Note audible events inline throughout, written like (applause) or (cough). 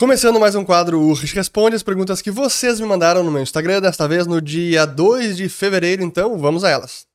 Começando mais um quadro Urch Responde as perguntas que vocês me mandaram no meu Instagram, desta vez no dia 2 de fevereiro, então vamos a elas.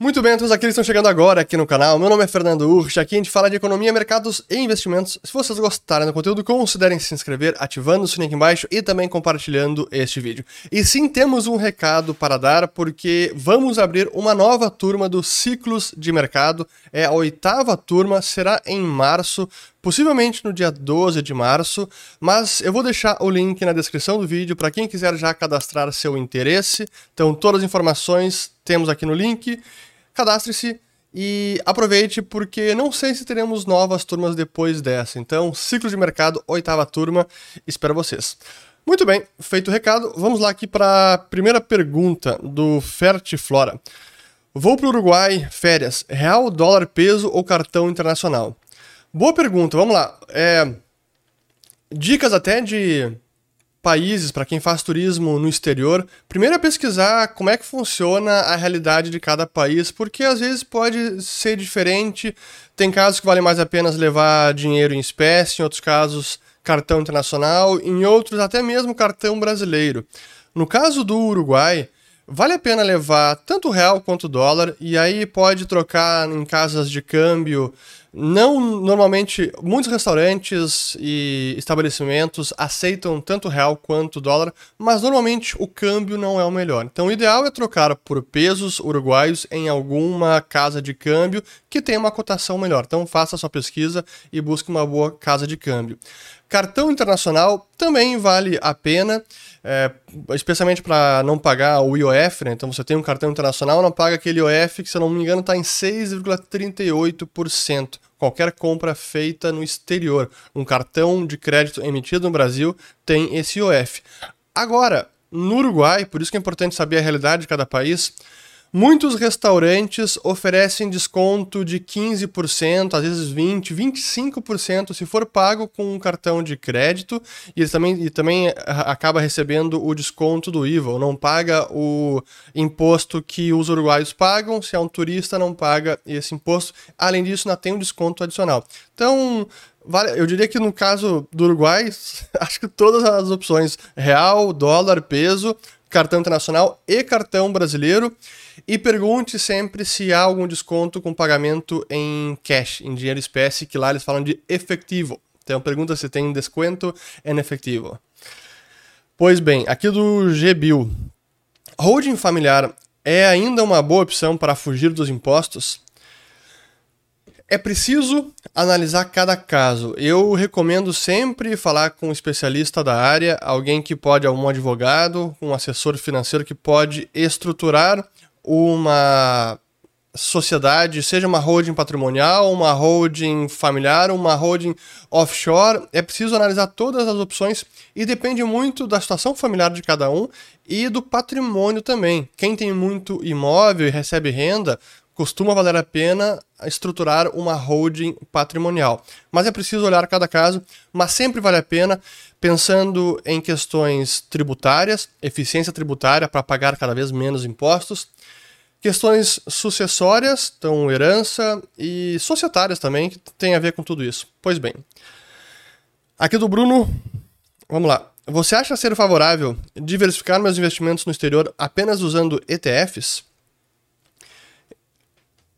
Muito bem, todos aqueles que estão chegando agora aqui no canal. Meu nome é Fernando Urch, aqui a gente fala de economia, mercados e investimentos. Se vocês gostarem do conteúdo, considerem se inscrever, ativando o sininho aqui embaixo e também compartilhando este vídeo. E sim, temos um recado para dar, porque vamos abrir uma nova turma do Ciclos de Mercado. É a oitava turma, será em março, possivelmente no dia 12 de março, mas eu vou deixar o link na descrição do vídeo para quem quiser já cadastrar seu interesse. Então, todas as informações temos aqui no link cadastre-se e aproveite porque não sei se teremos novas turmas depois dessa. Então, ciclo de mercado, oitava turma, espero vocês. Muito bem, feito o recado, vamos lá aqui para a primeira pergunta do Fertiflora. Vou para o Uruguai, férias, real, dólar, peso ou cartão internacional? Boa pergunta, vamos lá. É, dicas até de países, para quem faz turismo no exterior, primeiro é pesquisar como é que funciona a realidade de cada país, porque às vezes pode ser diferente. Tem casos que vale mais a pena levar dinheiro em espécie, em outros casos cartão internacional, em outros até mesmo cartão brasileiro. No caso do Uruguai, vale a pena levar tanto real quanto dólar e aí pode trocar em casas de câmbio não, normalmente, muitos restaurantes e estabelecimentos aceitam tanto real quanto dólar, mas normalmente o câmbio não é o melhor. Então, o ideal é trocar por pesos uruguaios em alguma casa de câmbio que tenha uma cotação melhor. Então, faça sua pesquisa e busque uma boa casa de câmbio. Cartão internacional também vale a pena, é, especialmente para não pagar o IOF, né? Então você tem um cartão internacional, não paga aquele IOF que, se eu não me engano, está em 6,38%. Qualquer compra feita no exterior, um cartão de crédito emitido no Brasil tem esse IOF. Agora, no Uruguai, por isso que é importante saber a realidade de cada país, Muitos restaurantes oferecem desconto de 15%, às vezes 20%, 25% se for pago com um cartão de crédito e ele também, e também acaba recebendo o desconto do IVA, não paga o imposto que os uruguaios pagam, se é um turista não paga esse imposto. Além disso, ainda tem um desconto adicional. Então, eu diria que no caso do Uruguai, (laughs) acho que todas as opções, real, dólar, peso, cartão internacional e cartão brasileiro. E pergunte sempre se há algum desconto com pagamento em cash, em dinheiro espécie, que lá eles falam de efetivo. Então pergunta se tem desconto em efetivo. Pois bem, aqui do GBIL. Holding familiar é ainda uma boa opção para fugir dos impostos? É preciso analisar cada caso. Eu recomendo sempre falar com um especialista da área, alguém que pode, algum advogado, um assessor financeiro que pode estruturar uma sociedade, seja uma holding patrimonial, uma holding familiar, uma holding offshore, é preciso analisar todas as opções e depende muito da situação familiar de cada um e do patrimônio também. Quem tem muito imóvel e recebe renda, costuma valer a pena estruturar uma holding patrimonial. Mas é preciso olhar cada caso, mas sempre vale a pena pensando em questões tributárias, eficiência tributária para pagar cada vez menos impostos, questões sucessórias, então herança e societárias também, que tem a ver com tudo isso. Pois bem, aqui do Bruno, vamos lá. Você acha ser favorável diversificar meus investimentos no exterior apenas usando ETFs?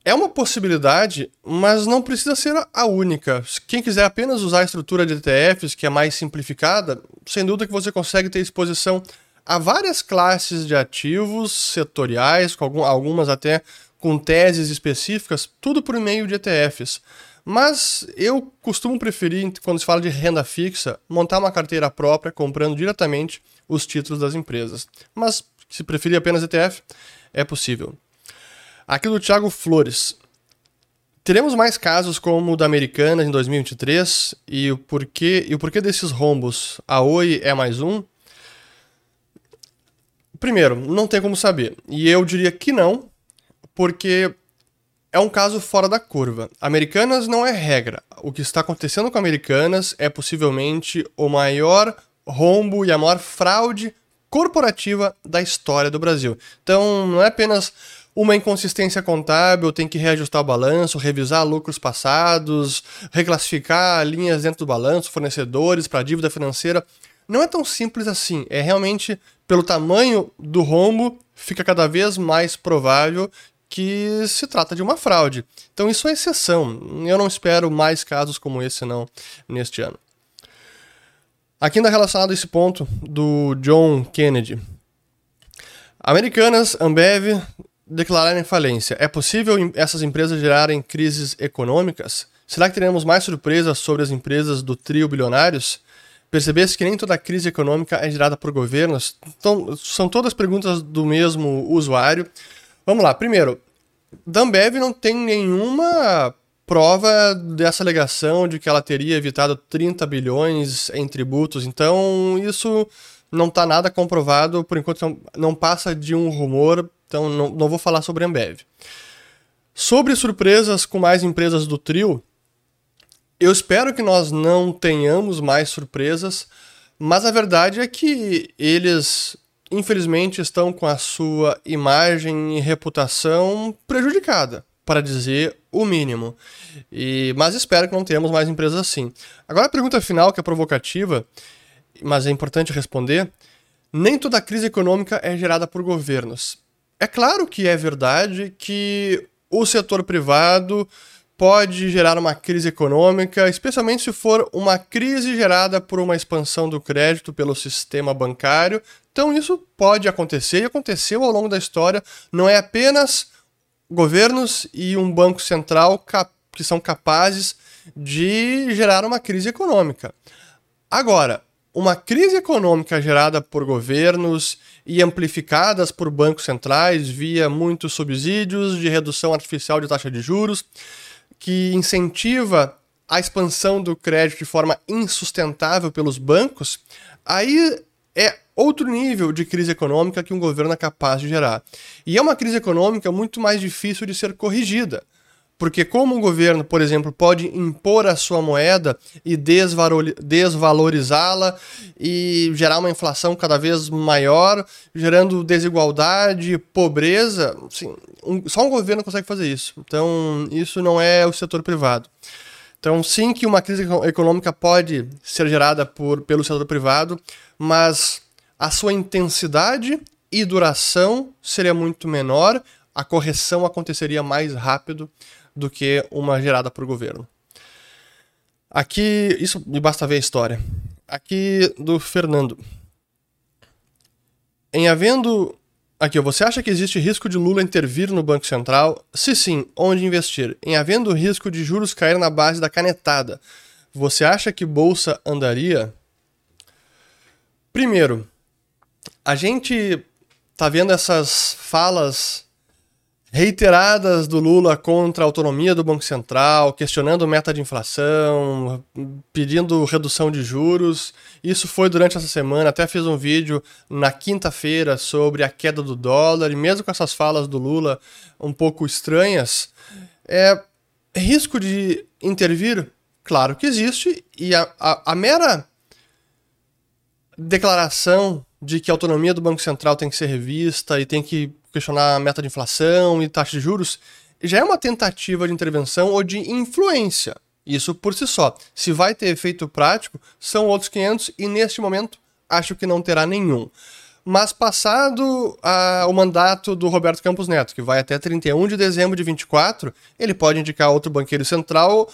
É uma possibilidade, mas não precisa ser a única. Quem quiser apenas usar a estrutura de ETFs, que é mais simplificada, sem dúvida que você consegue ter exposição a várias classes de ativos setoriais, com algumas até com teses específicas, tudo por meio de ETFs. Mas eu costumo preferir, quando se fala de renda fixa, montar uma carteira própria comprando diretamente os títulos das empresas. Mas se preferir apenas ETF, é possível. Aqui do Thiago Flores. Teremos mais casos como o da Americanas em 2023 e o porquê, e o porquê desses rombos? A Oi é mais um? Primeiro, não tem como saber. E eu diria que não, porque é um caso fora da curva. Americanas não é regra. O que está acontecendo com Americanas é possivelmente o maior rombo e a maior fraude corporativa da história do Brasil. Então, não é apenas uma inconsistência contábil, tem que reajustar o balanço, revisar lucros passados, reclassificar linhas dentro do balanço, fornecedores para dívida financeira. Não é tão simples assim. É realmente pelo tamanho do rombo, fica cada vez mais provável que se trata de uma fraude. Então isso é exceção. Eu não espero mais casos como esse não neste ano. Aqui ainda relacionado a esse ponto do John Kennedy. Americanas, Ambev declararem falência. É possível essas empresas gerarem crises econômicas? Será que teremos mais surpresas sobre as empresas do trio bilionários? Percebesse que nem toda crise econômica é gerada por governos? Então, são todas perguntas do mesmo usuário. Vamos lá. Primeiro, Dambev não tem nenhuma prova dessa alegação de que ela teria evitado 30 bilhões em tributos. Então, isso não está nada comprovado, por enquanto não passa de um rumor, então não, não vou falar sobre Ambev. Sobre surpresas com mais empresas do trio, eu espero que nós não tenhamos mais surpresas, mas a verdade é que eles, infelizmente, estão com a sua imagem e reputação prejudicada, para dizer o mínimo. E, mas espero que não tenhamos mais empresas assim. Agora a pergunta final, que é provocativa, mas é importante responder, nem toda crise econômica é gerada por governos. É claro que é verdade que o setor privado pode gerar uma crise econômica, especialmente se for uma crise gerada por uma expansão do crédito pelo sistema bancário. Então isso pode acontecer e aconteceu ao longo da história. Não é apenas governos e um banco central que são capazes de gerar uma crise econômica. Agora, uma crise econômica gerada por governos e amplificadas por bancos centrais via muitos subsídios de redução artificial de taxa de juros, que incentiva a expansão do crédito de forma insustentável pelos bancos, aí é outro nível de crise econômica que um governo é capaz de gerar. E é uma crise econômica muito mais difícil de ser corrigida. Porque como o governo, por exemplo, pode impor a sua moeda e desvalorizá-la e gerar uma inflação cada vez maior, gerando desigualdade, pobreza, assim, um, só um governo consegue fazer isso. Então, isso não é o setor privado. Então, sim que uma crise econômica pode ser gerada por, pelo setor privado, mas a sua intensidade e duração seria muito menor, a correção aconteceria mais rápido do que uma gerada por governo. Aqui, isso me basta ver a história. Aqui do Fernando. Em havendo. Aqui, você acha que existe risco de Lula intervir no Banco Central? Se sim, onde investir? Em havendo risco de juros cair na base da canetada, você acha que bolsa andaria? Primeiro, a gente tá vendo essas falas reiteradas do Lula contra a autonomia do Banco Central, questionando meta de inflação, pedindo redução de juros. Isso foi durante essa semana, até fiz um vídeo na quinta-feira sobre a queda do dólar, e mesmo com essas falas do Lula um pouco estranhas, é risco de intervir? Claro que existe, e a, a, a mera declaração de que a autonomia do Banco Central tem que ser revista e tem que questionar a meta de inflação e taxa de juros, já é uma tentativa de intervenção ou de influência. Isso por si só. Se vai ter efeito prático, são outros 500 e neste momento acho que não terá nenhum. Mas passado o mandato do Roberto Campos Neto, que vai até 31 de dezembro de 24, ele pode indicar outro banqueiro central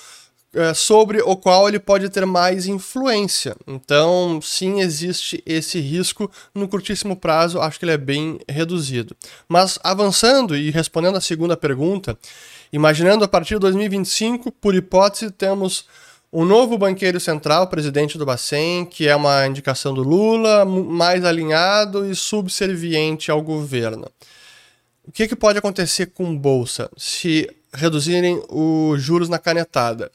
sobre o qual ele pode ter mais influência. Então, sim, existe esse risco no curtíssimo prazo, acho que ele é bem reduzido. Mas avançando e respondendo a segunda pergunta, imaginando a partir de 2025, por hipótese, temos um novo banqueiro central, presidente do Bacen, que é uma indicação do Lula, mais alinhado e subserviente ao governo. O que, que pode acontecer com bolsa se reduzirem os juros na canetada?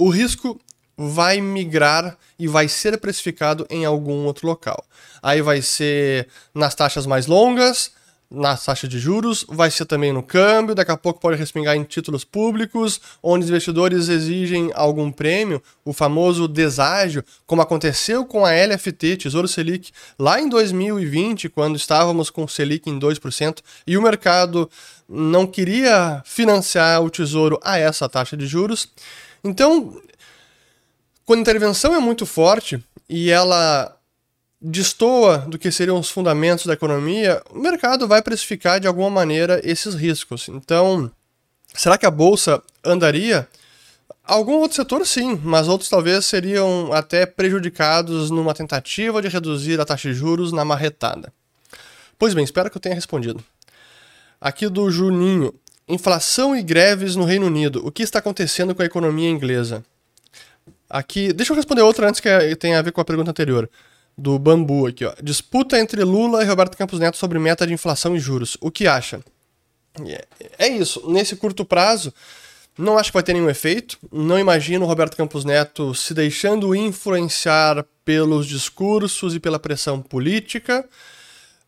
O risco vai migrar e vai ser precificado em algum outro local. Aí vai ser nas taxas mais longas, na taxa de juros, vai ser também no câmbio, daqui a pouco pode respingar em títulos públicos, onde os investidores exigem algum prêmio, o famoso deságio, como aconteceu com a LFT, Tesouro Selic, lá em 2020, quando estávamos com o Selic em 2%, e o mercado não queria financiar o Tesouro a essa taxa de juros. Então, quando a intervenção é muito forte e ela destoa do que seriam os fundamentos da economia, o mercado vai precificar de alguma maneira esses riscos. Então, será que a bolsa andaria? Algum outro setor sim, mas outros talvez seriam até prejudicados numa tentativa de reduzir a taxa de juros na marretada. Pois bem, espero que eu tenha respondido. Aqui do Juninho. Inflação e greves no Reino Unido. O que está acontecendo com a economia inglesa? Aqui, deixa eu responder outra antes que tenha a ver com a pergunta anterior do Bambu aqui, ó. Disputa entre Lula e Roberto Campos Neto sobre meta de inflação e juros. O que acha? É isso. Nesse curto prazo, não acho que vai ter nenhum efeito. Não imagino o Roberto Campos Neto se deixando influenciar pelos discursos e pela pressão política.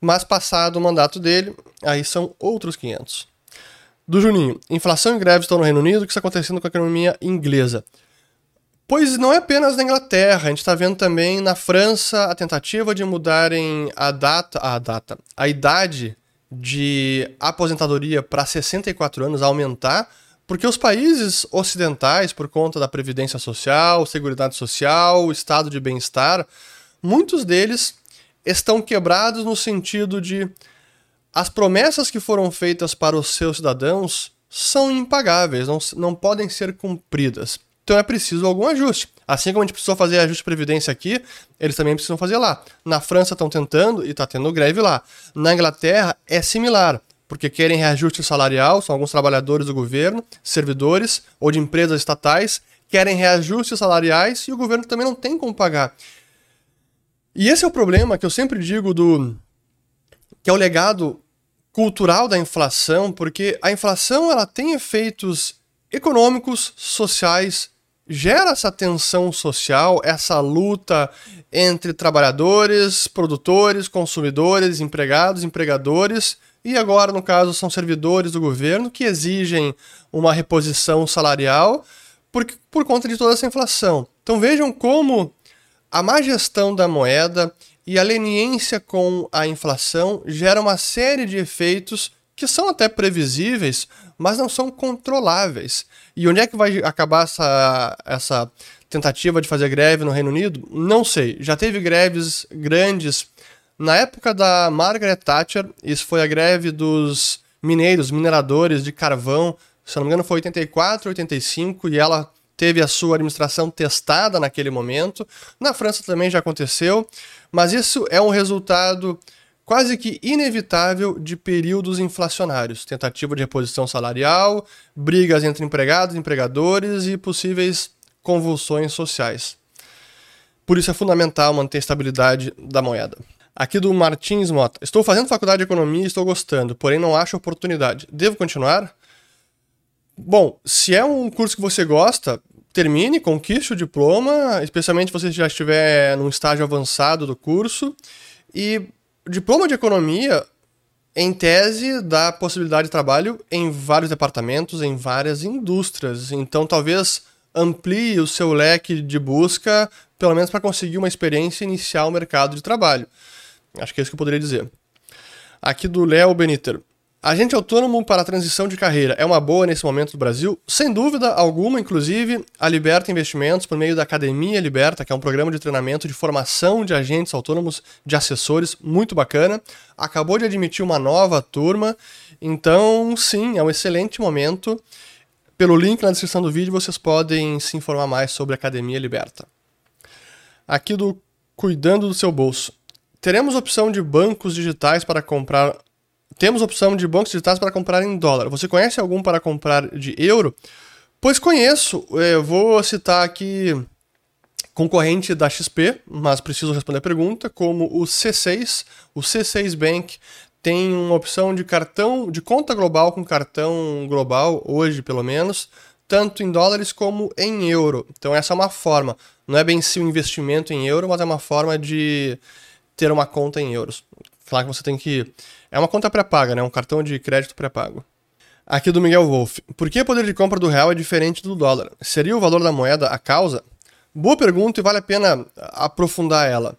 Mas passado o mandato dele, aí são outros 500. Do Juninho, inflação e greve estão no Reino Unido, o que está acontecendo com a economia inglesa? Pois não é apenas na Inglaterra, a gente está vendo também na França a tentativa de mudarem a data, a data, a idade de aposentadoria para 64 anos aumentar, porque os países ocidentais, por conta da previdência social, seguridade social, estado de bem-estar, muitos deles estão quebrados no sentido de as promessas que foram feitas para os seus cidadãos são impagáveis, não, não podem ser cumpridas. Então é preciso algum ajuste. Assim como a gente precisou fazer ajuste de previdência aqui, eles também precisam fazer lá. Na França estão tentando e está tendo greve lá. Na Inglaterra é similar, porque querem reajuste salarial, são alguns trabalhadores do governo, servidores ou de empresas estatais, querem reajustes salariais e o governo também não tem como pagar. E esse é o problema que eu sempre digo do que é o legado cultural da inflação, porque a inflação ela tem efeitos econômicos, sociais, gera essa tensão social, essa luta entre trabalhadores, produtores, consumidores, empregados, empregadores, e agora, no caso, são servidores do governo que exigem uma reposição salarial por, por conta de toda essa inflação. Então vejam como a má gestão da moeda e a leniência com a inflação gera uma série de efeitos que são até previsíveis, mas não são controláveis. E onde é que vai acabar essa, essa tentativa de fazer greve no Reino Unido? Não sei. Já teve greves grandes na época da Margaret Thatcher, isso foi a greve dos mineiros, mineradores de carvão, se não me engano foi 84, 85, e ela teve a sua administração testada naquele momento. Na França também já aconteceu, mas isso é um resultado quase que inevitável de períodos inflacionários, tentativa de reposição salarial, brigas entre empregados empregadores e possíveis convulsões sociais. Por isso é fundamental manter a estabilidade da moeda. Aqui do Martins Mota. Estou fazendo faculdade de economia e estou gostando, porém não acho oportunidade. Devo continuar? Bom, se é um curso que você gosta, termine, conquiste o diploma, especialmente se você já estiver num estágio avançado do curso. E o diploma de economia, em tese, dá possibilidade de trabalho em vários departamentos, em várias indústrias. Então, talvez amplie o seu leque de busca, pelo menos para conseguir uma experiência inicial no mercado de trabalho. Acho que é isso que eu poderia dizer. Aqui do Léo Beniter. Agente autônomo para a transição de carreira é uma boa nesse momento do Brasil? Sem dúvida alguma, inclusive, a Liberta Investimentos, por meio da Academia Liberta, que é um programa de treinamento de formação de agentes autônomos, de assessores, muito bacana, acabou de admitir uma nova turma. Então, sim, é um excelente momento. Pelo link na descrição do vídeo vocês podem se informar mais sobre a Academia Liberta. Aqui do Cuidando do seu bolso. Teremos opção de bancos digitais para comprar temos opção de bancos digitais para comprar em dólar. Você conhece algum para comprar de euro? Pois conheço. É, vou citar aqui concorrente da XP, mas preciso responder a pergunta, como o C6. O C6 Bank tem uma opção de cartão, de conta global com cartão global, hoje pelo menos, tanto em dólares como em euro. Então essa é uma forma. Não é bem se um investimento em euro, mas é uma forma de ter uma conta em euros. Claro que você tem que É uma conta pré-paga, né? Um cartão de crédito pré-pago. Aqui do Miguel Wolf. Por que o poder de compra do real é diferente do dólar? Seria o valor da moeda a causa? Boa pergunta e vale a pena aprofundar ela.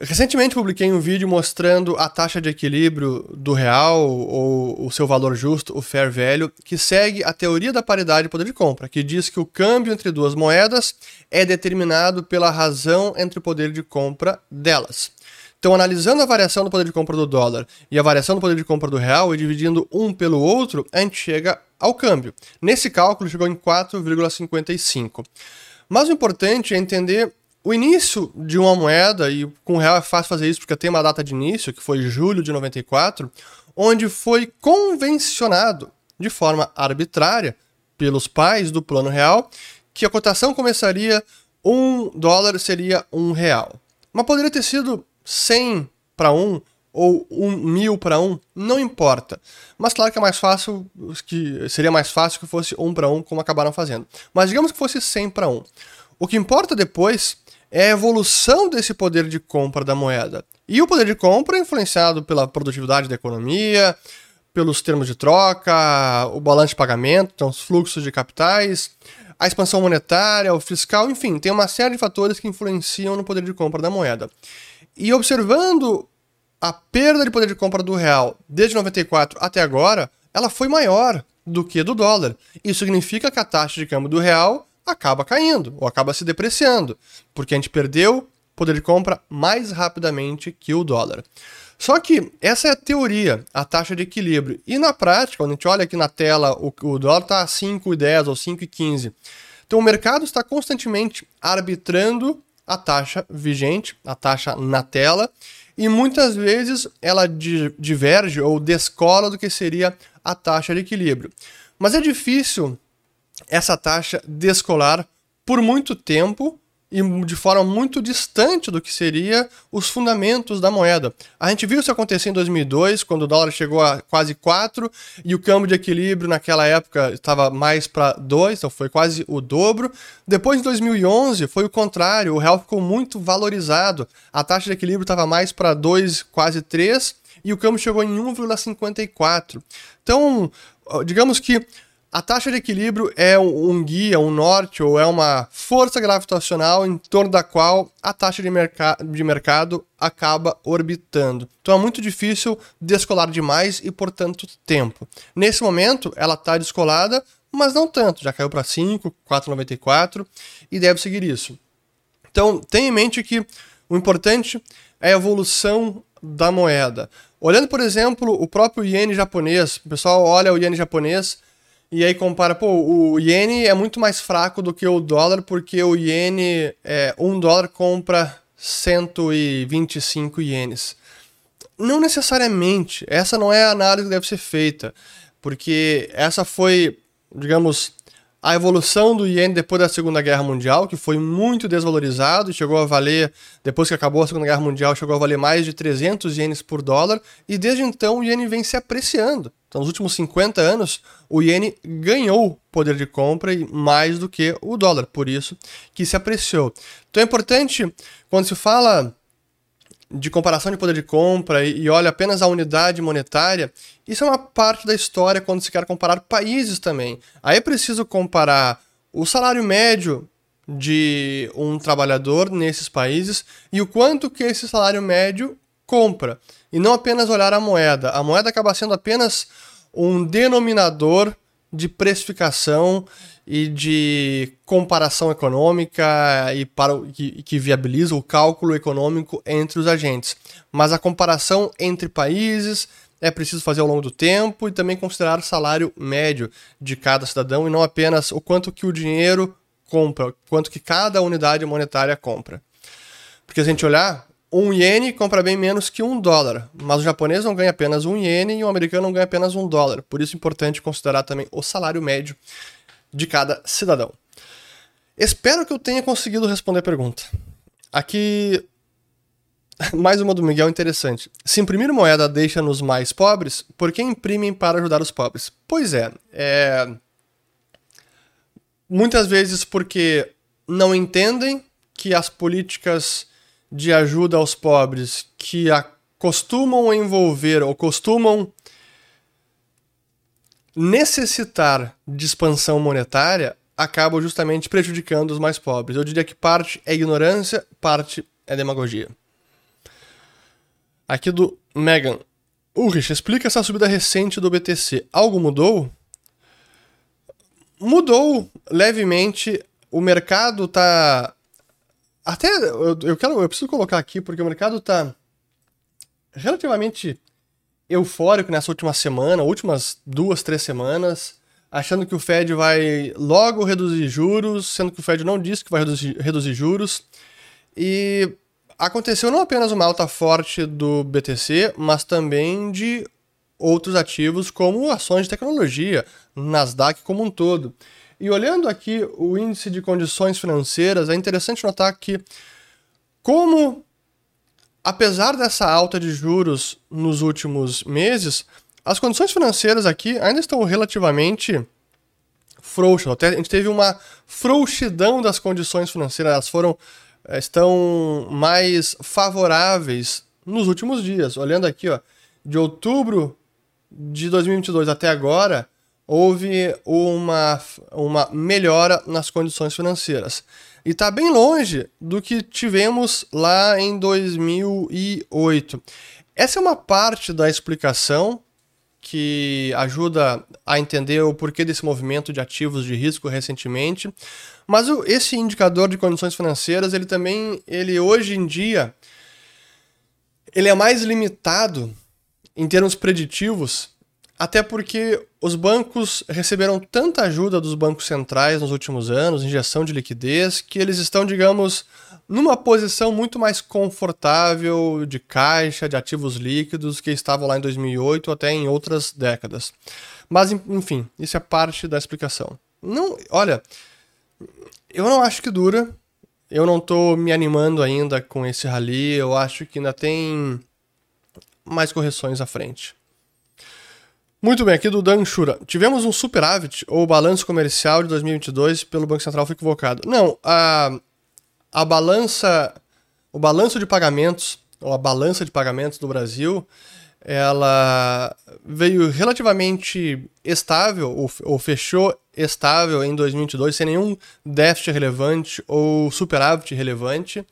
Recentemente publiquei um vídeo mostrando a taxa de equilíbrio do real, ou o seu valor justo, o fair value, que segue a teoria da paridade de poder de compra, que diz que o câmbio entre duas moedas é determinado pela razão entre o poder de compra delas. Então, analisando a variação do poder de compra do dólar e a variação do poder de compra do real e dividindo um pelo outro, a gente chega ao câmbio. Nesse cálculo, chegou em 4,55. Mas o importante é entender o início de uma moeda, e com o real é fácil fazer isso porque tem uma data de início, que foi julho de 94, onde foi convencionado de forma arbitrária pelos pais do plano real que a cotação começaria um dólar seria um real. Mas poderia ter sido 100 para 1 ou um mil para um, não importa. Mas claro que é mais fácil, que seria mais fácil que fosse um para um, como acabaram fazendo. Mas digamos que fosse 100 para 1. O que importa depois é a evolução desse poder de compra da moeda. E o poder de compra é influenciado pela produtividade da economia, pelos termos de troca, o balanço de pagamento, então os fluxos de capitais, a expansão monetária, o fiscal, enfim, tem uma série de fatores que influenciam no poder de compra da moeda. E observando a perda de poder de compra do real desde 94 até agora, ela foi maior do que do dólar. Isso significa que a taxa de câmbio do real acaba caindo ou acaba se depreciando, porque a gente perdeu poder de compra mais rapidamente que o dólar. Só que essa é a teoria, a taxa de equilíbrio. E na prática, quando a gente olha aqui na tela, o, o dólar está a 5,10 ou 5,15. Então o mercado está constantemente arbitrando a taxa vigente, a taxa na tela, e muitas vezes ela diverge ou descola do que seria a taxa de equilíbrio. Mas é difícil essa taxa descolar por muito tempo e de forma muito distante do que seria os fundamentos da moeda. A gente viu isso acontecer em 2002, quando o dólar chegou a quase 4 e o câmbio de equilíbrio naquela época estava mais para 2, então foi quase o dobro. Depois, em 2011, foi o contrário, o real ficou muito valorizado, a taxa de equilíbrio estava mais para 2, quase 3, e o câmbio chegou em 1,54. Então, digamos que a taxa de equilíbrio é um guia, um norte ou é uma força gravitacional em torno da qual a taxa de, merca de mercado acaba orbitando. Então é muito difícil descolar demais e por tanto tempo. Nesse momento, ela está descolada, mas não tanto, já caiu para 5, 4,94 e deve seguir isso. Então tenha em mente que o importante é a evolução da moeda. Olhando, por exemplo, o próprio iene japonês, o pessoal olha o iene japonês e aí compara, pô, o iene é muito mais fraco do que o dólar, porque o iene, é, um dólar compra 125 ienes. Não necessariamente, essa não é a análise que deve ser feita, porque essa foi, digamos, a evolução do iene depois da Segunda Guerra Mundial, que foi muito desvalorizado, chegou a valer, depois que acabou a Segunda Guerra Mundial, chegou a valer mais de 300 ienes por dólar, e desde então o iene vem se apreciando. Então, nos últimos 50 anos, o iene ganhou poder de compra mais do que o dólar, por isso que se apreciou. Então é importante, quando se fala de comparação de poder de compra e, olha apenas a unidade monetária, isso é uma parte da história quando se quer comparar países também. Aí é preciso comparar o salário médio de um trabalhador nesses países e o quanto que esse salário médio compra. E não apenas olhar a moeda. A moeda acaba sendo apenas um denominador de precificação e de comparação econômica e para que, que viabiliza o cálculo econômico entre os agentes. Mas a comparação entre países é preciso fazer ao longo do tempo e também considerar o salário médio de cada cidadão e não apenas o quanto que o dinheiro compra, quanto que cada unidade monetária compra. Porque se a gente olhar, um iene compra bem menos que um dólar, mas o japonês não ganha apenas um iene e o americano não ganha apenas um dólar. Por isso é importante considerar também o salário médio de cada cidadão. Espero que eu tenha conseguido responder a pergunta. Aqui, (laughs) mais uma do Miguel interessante. Se imprimir moeda deixa-nos mais pobres, por que imprimem para ajudar os pobres? Pois é, é... muitas vezes porque não entendem que as políticas de ajuda aos pobres que a costumam envolver ou costumam necessitar de expansão monetária acabam justamente prejudicando os mais pobres. Eu diria que parte é ignorância, parte é demagogia. Aqui do Megan. Ulrich, explica essa subida recente do BTC. Algo mudou? Mudou levemente. O mercado tá. Até. Eu, eu, quero, eu preciso colocar aqui, porque o mercado tá relativamente eufórico nessa última semana, últimas duas, três semanas, achando que o Fed vai logo reduzir juros, sendo que o Fed não disse que vai reduzir, reduzir juros. E aconteceu não apenas uma alta forte do BTC, mas também de outros ativos como ações de tecnologia, Nasdaq como um todo. E olhando aqui o índice de condições financeiras, é interessante notar que como apesar dessa alta de juros nos últimos meses, as condições financeiras aqui ainda estão relativamente frouxas. Até a gente teve uma frouxidão das condições financeiras, elas foram eh, estão mais favoráveis nos últimos dias. Olhando aqui, ó, de outubro de 2022 até agora, houve uma, uma melhora nas condições financeiras. E está bem longe do que tivemos lá em 2008. Essa é uma parte da explicação que ajuda a entender o porquê desse movimento de ativos de risco recentemente. Mas esse indicador de condições financeiras, ele também, ele hoje em dia, ele é mais limitado em termos preditivos até porque os bancos receberam tanta ajuda dos bancos centrais nos últimos anos, injeção de liquidez, que eles estão, digamos, numa posição muito mais confortável de caixa, de ativos líquidos, que estavam lá em 2008 até em outras décadas. Mas, enfim, isso é parte da explicação. Não, olha, eu não acho que dura. Eu não estou me animando ainda com esse rally. Eu acho que ainda tem mais correções à frente. Muito bem, aqui do Dan Shura. Tivemos um superávit ou balanço comercial de 2022 pelo Banco Central foi equivocado. Não, a, a balança, o balanço de pagamentos, ou a balança de pagamentos do Brasil, ela veio relativamente estável, ou, ou fechou estável em 2022, sem nenhum déficit relevante ou superávit relevante.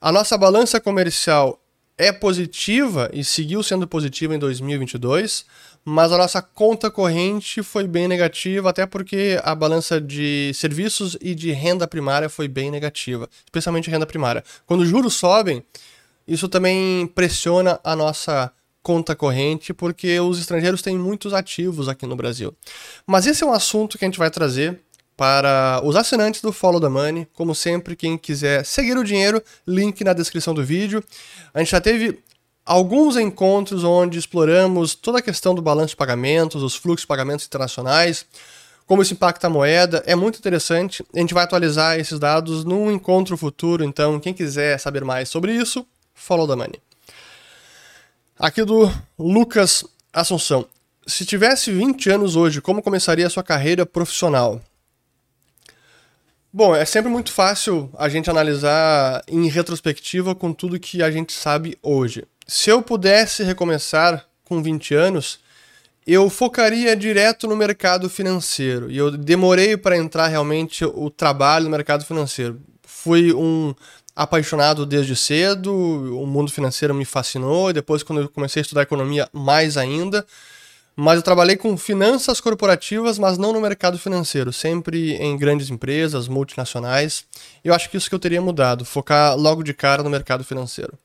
A nossa balança comercial é positiva e seguiu sendo positiva em 2022 mas a nossa conta corrente foi bem negativa, até porque a balança de serviços e de renda primária foi bem negativa, especialmente renda primária. Quando os juros sobem, isso também pressiona a nossa conta corrente, porque os estrangeiros têm muitos ativos aqui no Brasil. Mas esse é um assunto que a gente vai trazer para os assinantes do Follow the Money. Como sempre, quem quiser seguir o dinheiro, link na descrição do vídeo. A gente já teve alguns encontros onde exploramos toda a questão do balanço de pagamentos, os fluxos de pagamentos internacionais, como isso impacta a moeda. É muito interessante. A gente vai atualizar esses dados num encontro futuro, então quem quiser saber mais sobre isso, follow the money. Aqui do Lucas Assunção. Se tivesse 20 anos hoje, como começaria a sua carreira profissional? Bom, é sempre muito fácil a gente analisar em retrospectiva com tudo que a gente sabe hoje se eu pudesse recomeçar com 20 anos, eu focaria direto no mercado financeiro. E eu demorei para entrar realmente o trabalho no mercado financeiro. Fui um apaixonado desde cedo, o mundo financeiro me fascinou, e depois, quando eu comecei a estudar economia, mais ainda. Mas eu trabalhei com finanças corporativas, mas não no mercado financeiro, sempre em grandes empresas, multinacionais. Eu acho que isso que eu teria mudado, focar logo de cara no mercado financeiro.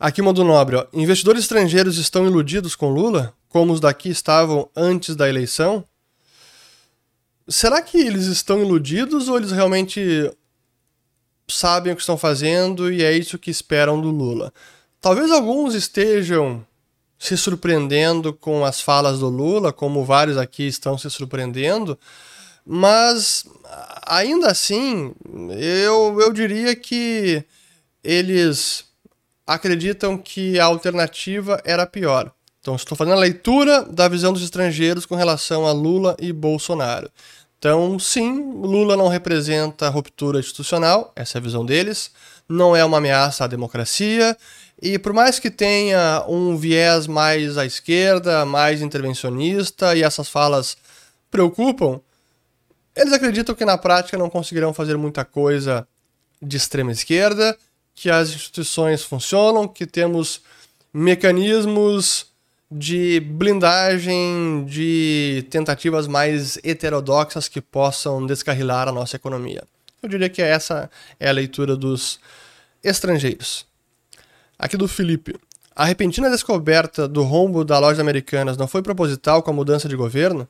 Aqui Mondo Nobre, ó. investidores estrangeiros estão iludidos com Lula, como os daqui estavam antes da eleição? Será que eles estão iludidos ou eles realmente sabem o que estão fazendo e é isso que esperam do Lula? Talvez alguns estejam se surpreendendo com as falas do Lula, como vários aqui estão se surpreendendo, mas ainda assim, eu, eu diria que eles acreditam que a alternativa era pior. Então, estou fazendo a leitura da visão dos estrangeiros com relação a Lula e Bolsonaro. Então, sim, Lula não representa ruptura institucional, essa é a visão deles, não é uma ameaça à democracia, E por mais que tenha um viés mais à esquerda, mais intervencionista, e essas falas preocupam, eles acreditam que na prática não conseguirão fazer muita coisa de extrema esquerda, que as instituições funcionam, que temos mecanismos de blindagem de tentativas mais heterodoxas que possam descarrilar a nossa economia. Eu diria que essa é a leitura dos estrangeiros. Aqui do Felipe. A repentina descoberta do rombo da loja Americanas não foi proposital com a mudança de governo?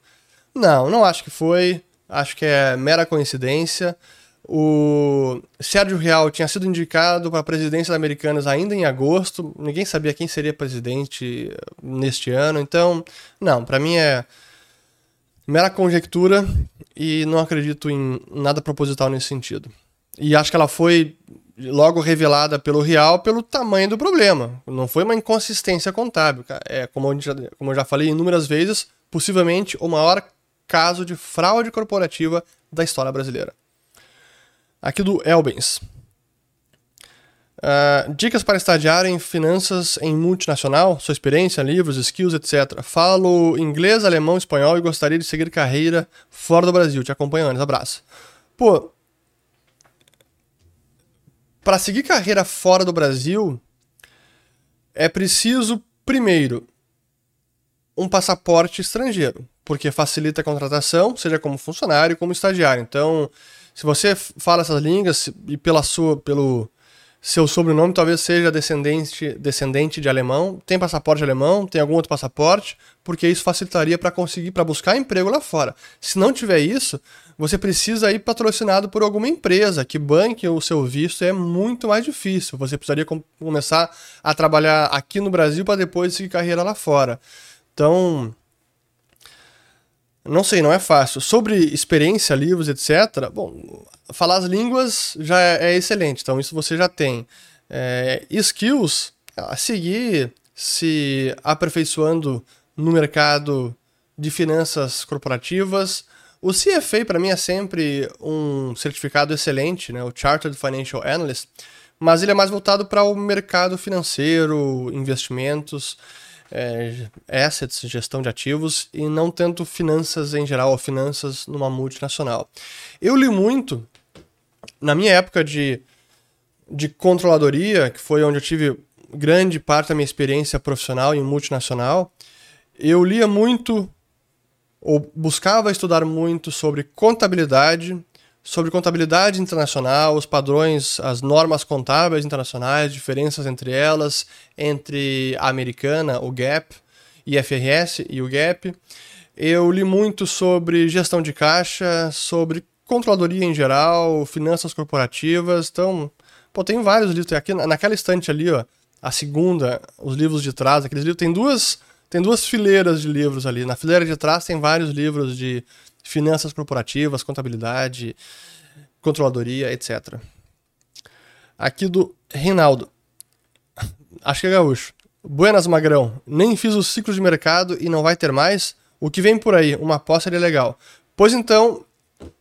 Não, não acho que foi. Acho que é mera coincidência. O Sérgio Real tinha sido indicado para a presidência da Americanas ainda em agosto. Ninguém sabia quem seria presidente neste ano. Então, não, para mim é mera conjectura e não acredito em nada proposital nesse sentido. E acho que ela foi logo revelada pelo Real pelo tamanho do problema. Não foi uma inconsistência contábil. É, como já, como eu já falei inúmeras vezes, possivelmente o maior caso de fraude corporativa da história brasileira. Aqui do Elbens. Uh, dicas para estagiário em finanças em multinacional, sua experiência, livros, skills, etc. Falo inglês, alemão, espanhol e gostaria de seguir carreira fora do Brasil. Te acompanho antes. Abraço. Pô, para seguir carreira fora do Brasil, é preciso, primeiro, um passaporte estrangeiro, porque facilita a contratação, seja como funcionário, como estagiário. Então, se você fala essas línguas e pela sua, pelo seu sobrenome talvez seja descendente, descendente de alemão, tem passaporte alemão, tem algum outro passaporte, porque isso facilitaria para conseguir, para buscar emprego lá fora. Se não tiver isso, você precisa ir patrocinado por alguma empresa que banque o seu visto, é muito mais difícil. Você precisaria com começar a trabalhar aqui no Brasil para depois seguir carreira lá fora. Então, não sei, não é fácil. Sobre experiência, livros, etc. Bom, falar as línguas já é, é excelente, então isso você já tem. É, skills, a seguir se aperfeiçoando no mercado de finanças corporativas, o CFA para mim é sempre um certificado excelente, né? o Chartered Financial Analyst, mas ele é mais voltado para o mercado financeiro, investimentos, é, assets, gestão de ativos, e não tanto finanças em geral, ou finanças numa multinacional. Eu li muito, na minha época de, de controladoria, que foi onde eu tive grande parte da minha experiência profissional em multinacional, eu lia muito ou buscava estudar muito sobre contabilidade, sobre contabilidade internacional, os padrões, as normas contábeis internacionais, diferenças entre elas, entre a americana, o GAP, IFRS e o GAP. Eu li muito sobre gestão de caixa, sobre controladoria em geral, finanças corporativas. Então, pô, tem vários livros. Aqui naquela estante ali, ó, a segunda, os livros de trás, aqueles livros, tem duas tem duas fileiras de livros ali. Na fileira de trás tem vários livros de finanças corporativas, contabilidade, controladoria, etc. Aqui do Reinaldo. Acho que é gaúcho. Buenas, Magrão. Nem fiz o ciclo de mercado e não vai ter mais? O que vem por aí? Uma aposta legal. Pois então,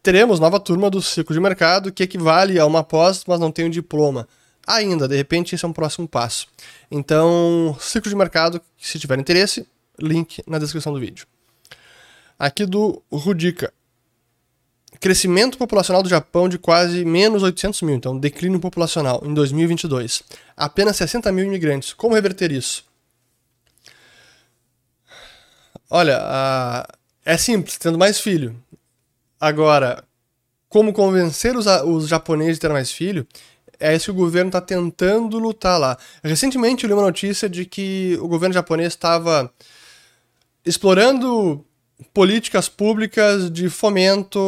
teremos nova turma do ciclo de mercado que equivale a uma pós, mas não tem um diploma ainda. De repente, esse é um próximo passo. Então, ciclo de mercado, se tiver interesse, link na descrição do vídeo. Aqui do Rudica. Crescimento populacional do Japão de quase menos 800 mil, então declínio populacional em 2022. Apenas 60 mil imigrantes. Como reverter isso? Olha, a... é simples, tendo mais filho. Agora, como convencer os, os japoneses a ter mais filho? é isso que o governo está tentando lutar lá. Recentemente eu li uma notícia de que o governo japonês estava explorando políticas públicas de fomento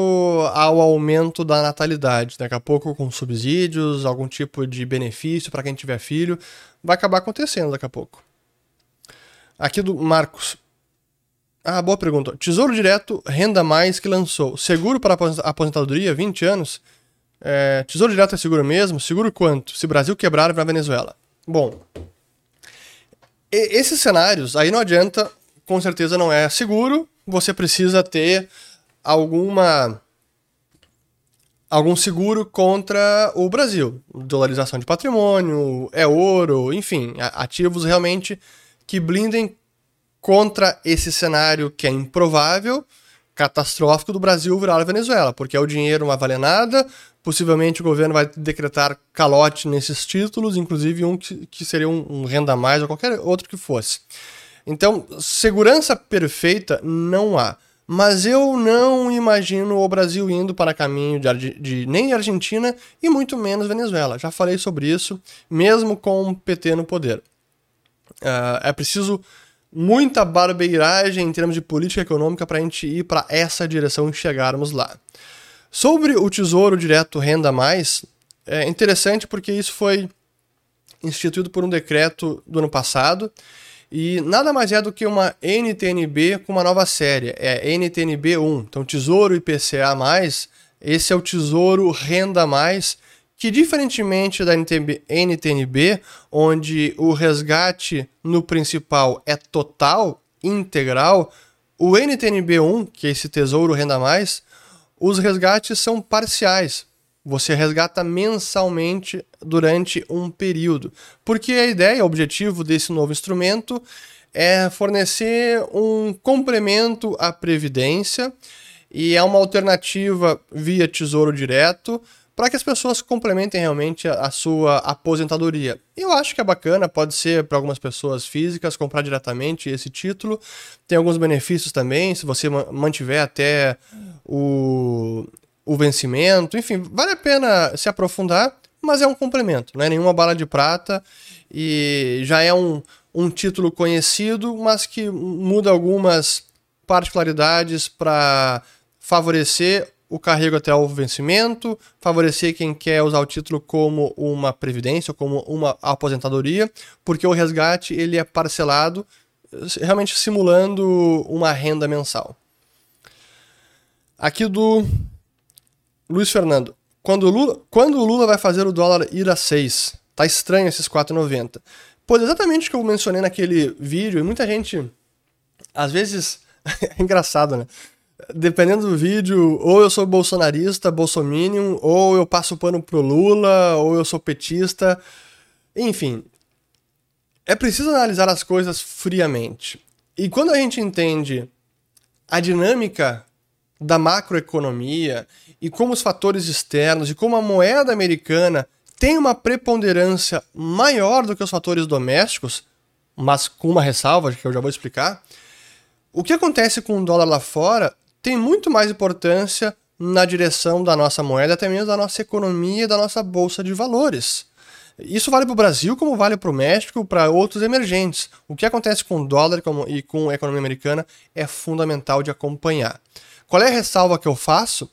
ao aumento da natalidade. Daqui a pouco com subsídios, algum tipo de benefício para quem tiver filho. Vai acabar acontecendo daqui a pouco. Aqui do Marcos. Ah, boa pergunta. Tesouro Direto, renda mais que lançou. Seguro para aposentadoria, 20 anos? É, tesouro direto é seguro mesmo? Seguro quanto? Se Brasil quebrar, vai Venezuela. Bom, esses cenários, aí não adianta, com certeza não é seguro, você precisa ter alguma algum seguro contra o Brasil. Dolarização de patrimônio, é ouro, enfim, ativos realmente que blindem contra esse cenário que é improvável, catastrófico do Brasil virar a Venezuela, porque o dinheiro não vai valer nada, possivelmente o governo vai decretar calote nesses títulos, inclusive um que, que seria um, um renda mais ou qualquer outro que fosse. Então, segurança perfeita não há. Mas eu não imagino o Brasil indo para caminho de, de nem Argentina e muito menos Venezuela. Já falei sobre isso, mesmo com o PT no poder. Uh, é preciso muita barbeiragem em termos de política econômica para a gente ir para essa direção e chegarmos lá. Sobre o Tesouro Direto Renda Mais, é interessante porque isso foi instituído por um decreto do ano passado e nada mais é do que uma NTNB com uma nova série, é NTNB 1. Então, Tesouro IPCA+, esse é o Tesouro Renda Mais, que diferentemente da NTNB, onde o resgate no principal é total, integral, o NTNB1, que é esse Tesouro Renda Mais, os resgates são parciais. Você resgata mensalmente durante um período. Porque a ideia, o objetivo desse novo instrumento é fornecer um complemento à previdência e é uma alternativa via tesouro direto para que as pessoas complementem realmente a, sua aposentadoria. Eu acho que é bacana, pode ser para algumas pessoas físicas comprar diretamente esse título. Tem alguns benefícios também, se você mantiver até o, o vencimento. Enfim, vale a pena se aprofundar, mas é um complemento, não é nenhuma bala de prata e já é um, um título conhecido, mas que muda algumas particularidades para favorecer o carrego até o vencimento, favorecer quem quer usar o título como uma previdência, como uma aposentadoria, porque o resgate ele é parcelado, realmente simulando uma renda mensal. Aqui do Luiz Fernando. Quando o Lula, quando o Lula vai fazer o dólar ir a 6? Tá estranho esses 4,90. Pois exatamente o que eu mencionei naquele vídeo, e muita gente às vezes (laughs) é engraçado, né? dependendo do vídeo, ou eu sou bolsonarista, bolsominion, ou eu passo pano pro Lula, ou eu sou petista. Enfim, é preciso analisar as coisas friamente. E quando a gente entende a dinâmica da macroeconomia e como os fatores externos e como a moeda americana tem uma preponderância maior do que os fatores domésticos, mas com uma ressalva que eu já vou explicar, o que acontece com o dólar lá fora tem muito mais importância na direção da nossa moeda, até mesmo da nossa economia e da nossa bolsa de valores. Isso vale para o Brasil, como vale para o México, para outros emergentes. O que acontece com o dólar e com a economia americana é fundamental de acompanhar. Qual é a ressalva que eu faço?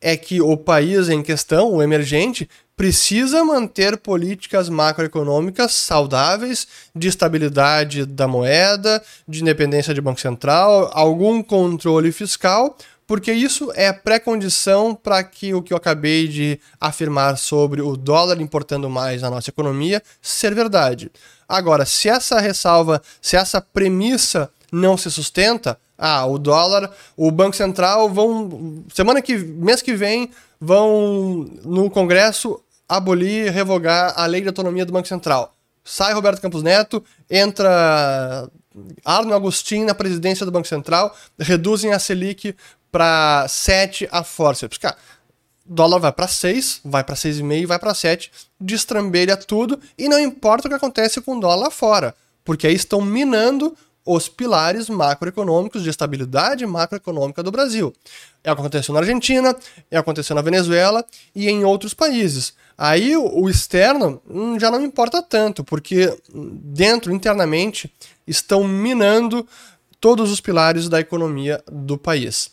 É que o país em questão, o emergente, precisa manter políticas macroeconômicas saudáveis, de estabilidade da moeda, de independência de Banco Central, algum controle fiscal, porque isso é pré-condição para que o que eu acabei de afirmar sobre o dólar importando mais na nossa economia ser verdade. Agora, se essa ressalva, se essa premissa não se sustenta, ah, o dólar, o Banco Central vão semana que mês que vem vão no Congresso abolir, revogar a lei de autonomia do Banco Central. Sai Roberto Campos Neto, entra Arno Agostinho na presidência do Banco Central, reduzem a Selic para 7 a força. Cara, dólar vai para 6, vai para 6,5, vai para 7, destrambelha tudo e não importa o que acontece com o dólar lá fora, porque aí estão minando os pilares macroeconômicos de estabilidade macroeconômica do Brasil. É o que aconteceu na Argentina, é o que aconteceu na Venezuela e em outros países. Aí o externo hum, já não importa tanto, porque dentro, internamente, estão minando todos os pilares da economia do país.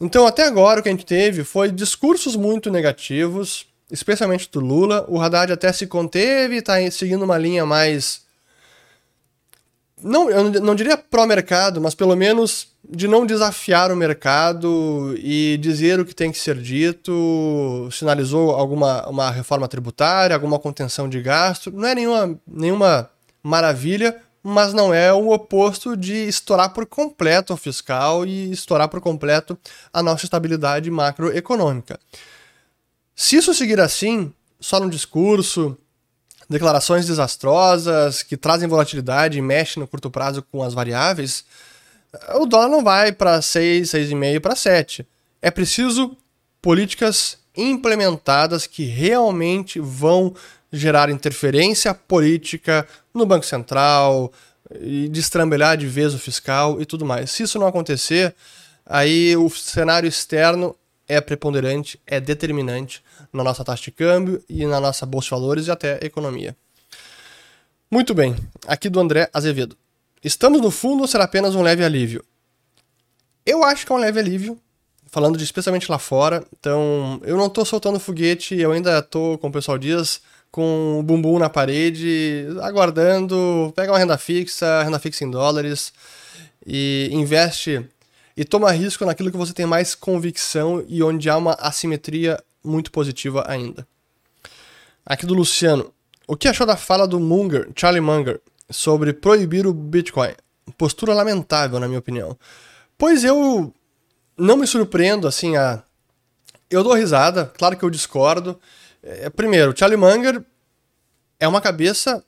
Então, até agora, o que a gente teve foi discursos muito negativos, especialmente do Lula. O Haddad até se conteve, está seguindo uma linha mais não, eu não diria pró-mercado, mas pelo menos de não desafiar o mercado e dizer o que tem que ser dito, sinalizou alguma uma reforma tributária, alguma contenção de gasto. Não é nenhuma, nenhuma maravilha, mas não é o oposto de estourar por completo o fiscal e estourar por completo a nossa estabilidade macroeconômica. Se isso seguir assim, só no discurso, declarações desastrosas que trazem volatilidade e mexem no curto prazo com as variáveis, o dólar não vai para 6, 6,5 para 7. É preciso políticas implementadas que realmente vão gerar interferência política no Banco Central e destrambelhar de vez o fiscal e tudo mais. Se isso não acontecer, aí o cenário externo é preponderante, é determinante na nossa taxa de câmbio e na nossa bolsa de valores e até economia. Muito bem, aqui do André Azevedo. Estamos no fundo ou será apenas um leve alívio? Eu acho que é um leve alívio, falando de especialmente lá fora. Então, eu não estou soltando foguete, eu ainda estou, como o pessoal diz, com o bumbum na parede, aguardando, pega uma renda fixa, renda fixa em dólares e investe e toma risco naquilo que você tem mais convicção e onde há uma assimetria muito positiva ainda. Aqui do Luciano. O que achou da fala do Munger, Charlie Munger, sobre proibir o Bitcoin? Postura lamentável, na minha opinião. Pois eu não me surpreendo, assim, a. Eu dou risada, claro que eu discordo. É, primeiro, Charlie Munger é uma cabeça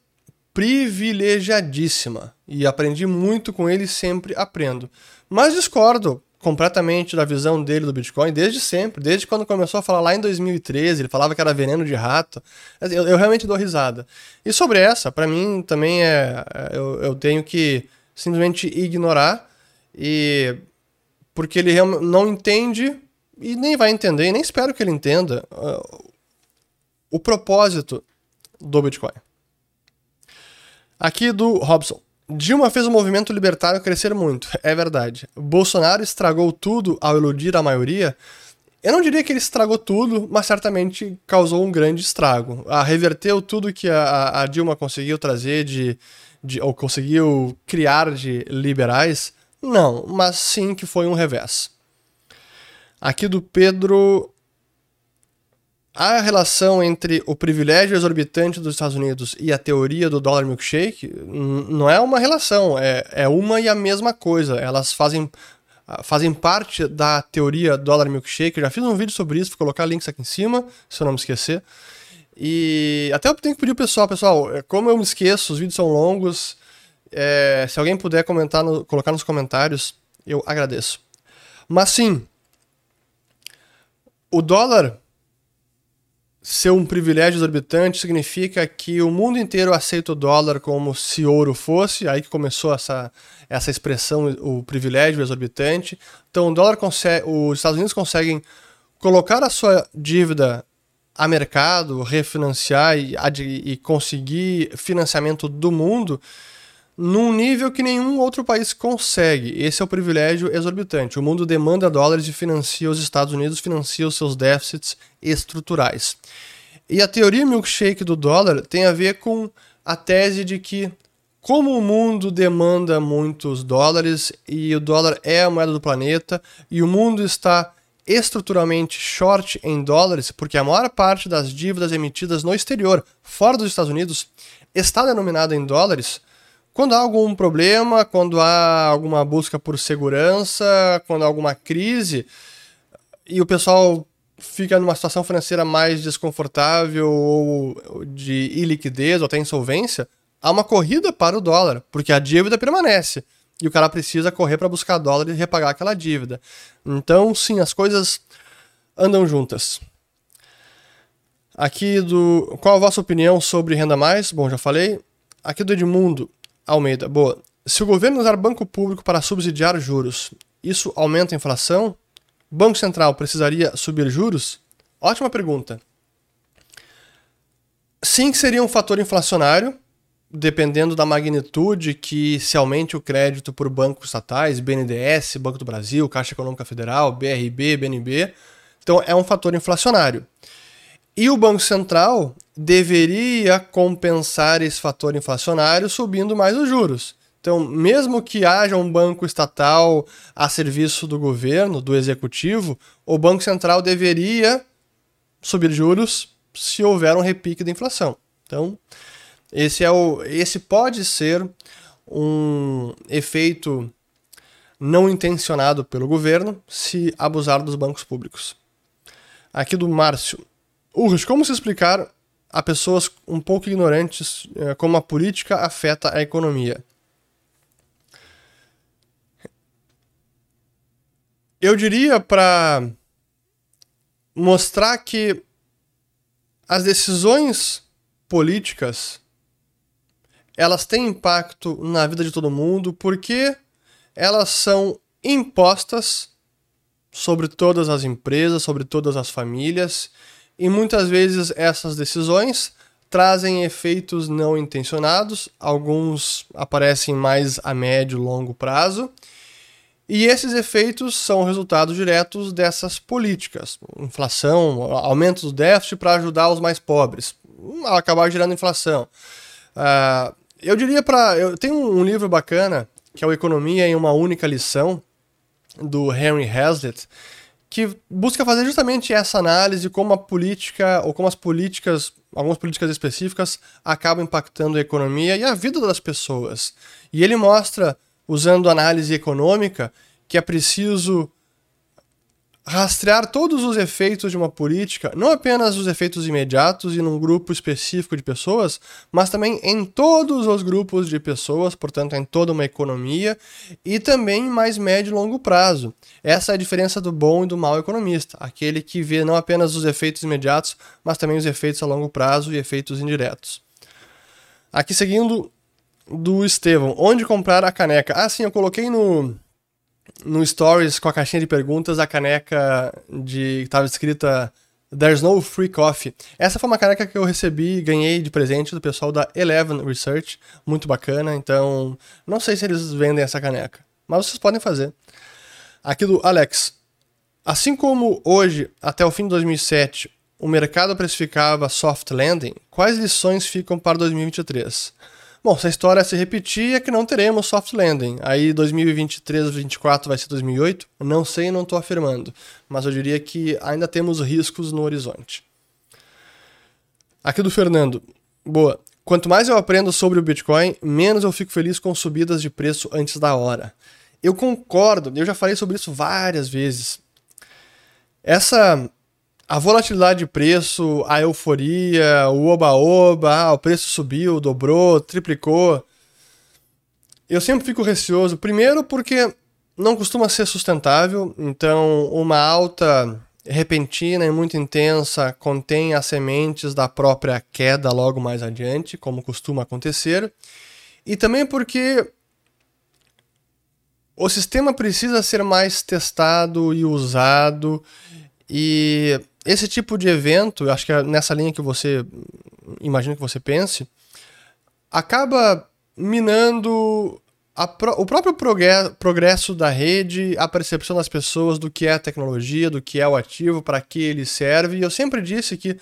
privilegiadíssima e aprendi muito com ele sempre aprendo. Mas discordo completamente da visão dele do Bitcoin desde sempre, desde quando começou a falar lá em 2013, ele falava que era veneno de rato. Eu, eu realmente dou risada. E sobre essa, para mim também é, é eu, eu tenho que simplesmente ignorar e porque ele não entende e nem vai entender, e nem espero que ele entenda uh, o propósito do Bitcoin. Aqui do Robson. Dilma fez o movimento libertário crescer muito, é verdade. Bolsonaro estragou tudo ao iludir a maioria. Eu não diria que ele estragou tudo, mas certamente causou um grande estrago. Ah, reverteu tudo que a, a Dilma conseguiu trazer de, de. ou conseguiu criar de liberais? Não, mas sim que foi um revés. Aqui do Pedro a relação entre o privilégio exorbitante dos Estados Unidos e a teoria do dólar milkshake não é uma relação, é, é uma e a mesma coisa. Elas fazem, fazem parte da teoria dólar milkshake. Eu já fiz um vídeo sobre isso, vou colocar links aqui em cima, se eu não me esquecer. E até eu tenho que pedir o pessoal, pessoal, é, como eu me esqueço, os vídeos são longos. É, se alguém puder comentar, no, colocar nos comentários, eu agradeço. Mas sim, o dólar ser um privilégio exorbitante significa que o mundo inteiro aceita o dólar como se ouro fosse, aí que começou essa, essa expressão, o privilégio exorbitante. Então, o dólar consegue, os Estados Unidos conseguem colocar a sua dívida a mercado, refinanciar e, e conseguir financiamento do mundo num nível que nenhum outro país consegue. Esse é o privilégio exorbitante. O mundo demanda dólares e financia os Estados Unidos, financia os seus déficits estruturais. E a teoria milkshake do dólar tem a ver com a tese de que, como o mundo demanda muitos dólares e o dólar é a moeda do planeta e o mundo está estruturalmente short em dólares, porque a maior parte das dívidas emitidas no exterior, fora dos Estados Unidos, está denominada em dólares, quando há algum problema, quando há alguma busca por segurança, quando há alguma crise e o pessoal fica numa situação financeira mais desconfortável ou de iliquidez ou até insolvência, há uma corrida para o dólar, porque a dívida permanece e o cara precisa correr para buscar dólar e repagar aquela dívida. Então, sim, as coisas andam juntas. Aqui do. Qual a vossa opinião sobre renda mais? Bom, já falei. Aqui do Edmundo. Almeida, boa. Se o governo usar banco público para subsidiar juros, isso aumenta a inflação? Banco Central precisaria subir juros? Ótima pergunta. Sim, seria um fator inflacionário, dependendo da magnitude que se aumente o crédito por bancos estatais, BNDES, Banco do Brasil, Caixa Econômica Federal, BRB, BNB. Então é um fator inflacionário. E o Banco Central deveria compensar esse fator inflacionário subindo mais os juros. Então, mesmo que haja um banco estatal a serviço do governo, do executivo, o Banco Central deveria subir juros se houver um repique da inflação. Então, esse é o esse pode ser um efeito não intencionado pelo governo se abusar dos bancos públicos. Aqui do Márcio. Urros, como se explicar a pessoas um pouco ignorantes eh, como a política afeta a economia? Eu diria para mostrar que as decisões políticas elas têm impacto na vida de todo mundo porque elas são impostas sobre todas as empresas, sobre todas as famílias, e muitas vezes essas decisões trazem efeitos não intencionados, alguns aparecem mais a médio e longo prazo, e esses efeitos são resultados diretos dessas políticas. Inflação, aumento do déficit para ajudar os mais pobres, acabar gerando inflação. Uh, eu diria para. Eu tenho um livro bacana, que é o Economia em uma Única Lição, do Henry Hazlitt, que busca fazer justamente essa análise como a política, ou como as políticas, algumas políticas específicas, acabam impactando a economia e a vida das pessoas. E ele mostra usando análise econômica, que é preciso rastrear todos os efeitos de uma política, não apenas os efeitos imediatos e num grupo específico de pessoas, mas também em todos os grupos de pessoas, portanto, em toda uma economia e também mais médio e longo prazo. Essa é a diferença do bom e do mau economista, aquele que vê não apenas os efeitos imediatos, mas também os efeitos a longo prazo e efeitos indiretos. Aqui seguindo do Estevão. Onde comprar a caneca? Ah, sim, eu coloquei no, no Stories com a caixinha de perguntas a caneca de. que estava escrita There's no free coffee. Essa foi uma caneca que eu recebi e ganhei de presente do pessoal da Eleven Research. Muito bacana, então. Não sei se eles vendem essa caneca, mas vocês podem fazer. Aqui do Alex. Assim como hoje, até o fim de 2007, o mercado precificava soft landing, quais lições ficam para 2023? Bom, se a história se repetir, é que não teremos soft landing. Aí 2023, 2024 vai ser 2008? Não sei, não estou afirmando. Mas eu diria que ainda temos riscos no horizonte. Aqui do Fernando. Boa. Quanto mais eu aprendo sobre o Bitcoin, menos eu fico feliz com subidas de preço antes da hora. Eu concordo, eu já falei sobre isso várias vezes. Essa a volatilidade de preço, a euforia, o oba-oba, ah, o preço subiu, dobrou, triplicou. Eu sempre fico receoso, primeiro porque não costuma ser sustentável, então uma alta repentina e muito intensa contém as sementes da própria queda logo mais adiante, como costuma acontecer. E também porque o sistema precisa ser mais testado e usado e esse tipo de evento, acho que é nessa linha que você imagina que você pense, acaba minando pro, o próprio progresso da rede, a percepção das pessoas do que é a tecnologia, do que é o ativo, para que ele serve. E eu sempre disse que,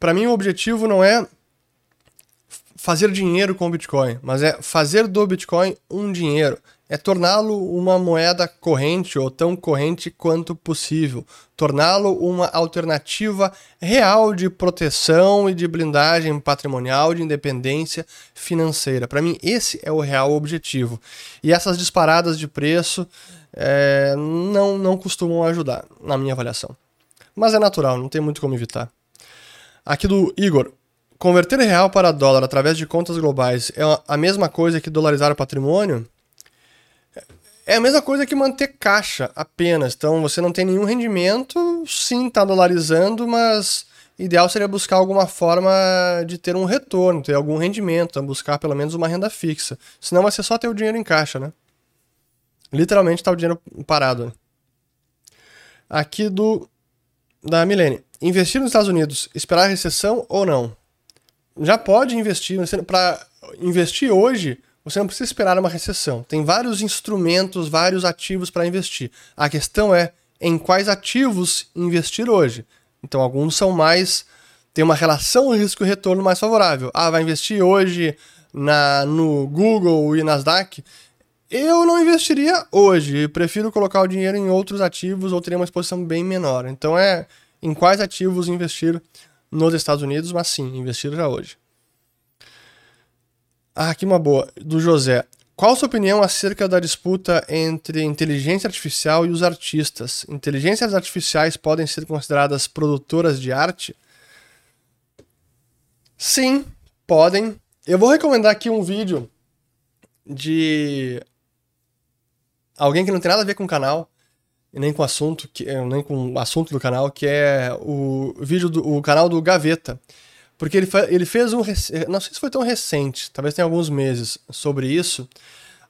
para mim, o objetivo não é fazer dinheiro com o Bitcoin, mas é fazer do Bitcoin um dinheiro é torná-lo uma moeda corrente ou tão corrente quanto possível, torná-lo uma alternativa real de proteção e de blindagem patrimonial, de independência financeira. Para mim, esse é o real objetivo. E essas disparadas de preço é, não, não costumam ajudar, na minha avaliação. Mas é natural, não tem muito como evitar. Aqui do Igor. Converter real para dólar através de contas globais é a mesma coisa que dolarizar o patrimônio? É a mesma coisa que manter caixa apenas. Então você não tem nenhum rendimento, sim, está dolarizando, mas ideal seria buscar alguma forma de ter um retorno, ter algum rendimento, buscar pelo menos uma renda fixa. Senão vai ser só ter o dinheiro em caixa, né? Literalmente tá o dinheiro parado. Né? Aqui do da Milene. Investir nos Estados Unidos, esperar recessão ou não? Já pode investir. Para investir hoje, você não precisa esperar uma recessão. Tem vários instrumentos, vários ativos para investir. A questão é em quais ativos investir hoje. Então, alguns são mais. tem uma relação risco-retorno mais favorável. Ah, vai investir hoje na, no Google e Nasdaq? Eu não investiria hoje. Prefiro colocar o dinheiro em outros ativos ou teria uma exposição bem menor. Então, é em quais ativos investir nos Estados Unidos, mas sim, investir já hoje. Ah, aqui uma boa, do José. Qual a sua opinião acerca da disputa entre inteligência artificial e os artistas? Inteligências artificiais podem ser consideradas produtoras de arte? Sim, podem. Eu vou recomendar aqui um vídeo de alguém que não tem nada a ver com o canal, nem com o assunto, que, nem com o assunto do canal, que é o vídeo do o canal do Gaveta. Porque ele, ele fez um. Não sei se foi tão recente, talvez tenha alguns meses sobre isso.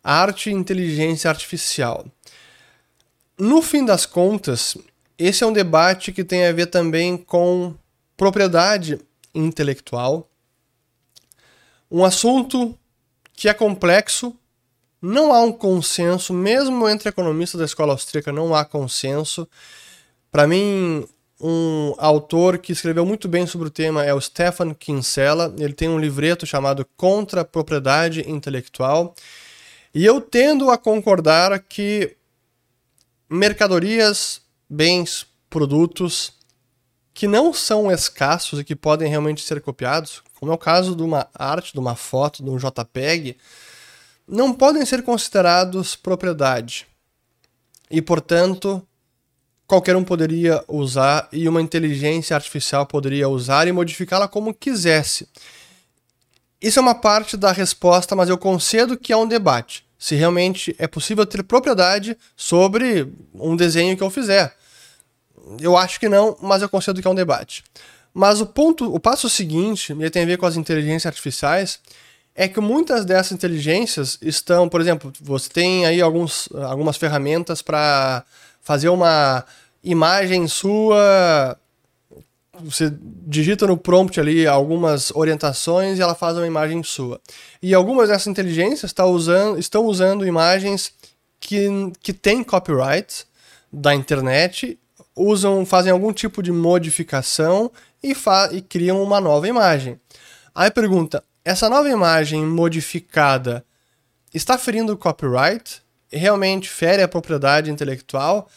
Arte e inteligência artificial. No fim das contas, esse é um debate que tem a ver também com propriedade intelectual. Um assunto que é complexo, não há um consenso, mesmo entre economistas da escola austríaca, não há consenso. Para mim, um autor que escreveu muito bem sobre o tema é o Stefan Kinsella. Ele tem um livreto chamado Contra a Propriedade Intelectual. E eu tendo a concordar que mercadorias, bens, produtos que não são escassos e que podem realmente ser copiados, como é o caso de uma arte, de uma foto, de um JPEG, não podem ser considerados propriedade. E, portanto, qualquer um poderia usar e uma inteligência artificial poderia usar e modificá-la como quisesse. Isso é uma parte da resposta, mas eu concedo que há um debate se realmente é possível ter propriedade sobre um desenho que eu fizer. Eu acho que não, mas eu concedo que é um debate. Mas o ponto, o passo seguinte, e tem a ver com as inteligências artificiais, é que muitas dessas inteligências estão, por exemplo, você tem aí alguns, algumas ferramentas para fazer uma imagem sua você digita no prompt ali algumas orientações e ela faz uma imagem sua. E algumas dessas inteligências tá usando, estão usando imagens que, que têm copyright da internet, usam, fazem algum tipo de modificação e, fa e criam uma nova imagem. Aí pergunta: essa nova imagem modificada está ferindo o copyright? Realmente fere a propriedade intelectual?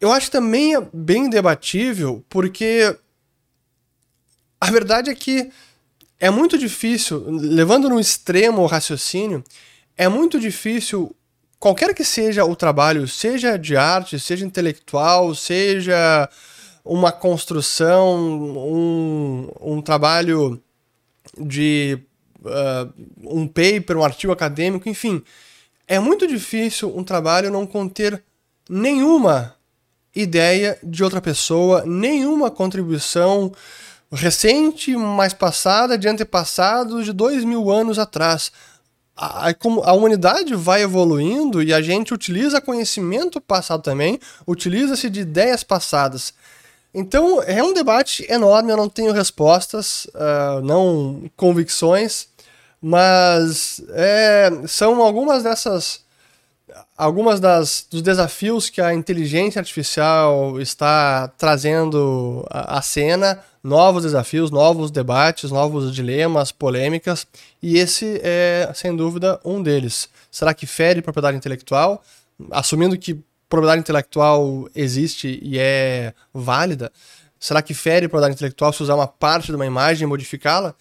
eu acho também é bem debatível, porque a verdade é que é muito difícil, levando no extremo o raciocínio, é muito difícil, qualquer que seja o trabalho, seja de arte, seja intelectual, seja uma construção, um, um trabalho de uh, um paper, um artigo acadêmico, enfim, é muito difícil um trabalho não conter nenhuma ideia de outra pessoa, nenhuma contribuição recente, mais passada, de antepassados de dois mil anos atrás. A, a, humanidade vai evoluindo e a gente utiliza conhecimento passado também, utiliza-se de ideias passadas. Então é um debate enorme, eu não tenho respostas, uh, não convicções, mas é, são algumas dessas algumas das, dos desafios que a inteligência artificial está trazendo à cena, novos desafios, novos debates, novos dilemas, polêmicas, e esse é, sem dúvida, um deles. Será que fere propriedade intelectual? Assumindo que propriedade intelectual existe e é válida, será que fere propriedade intelectual se usar uma parte de uma imagem e modificá-la?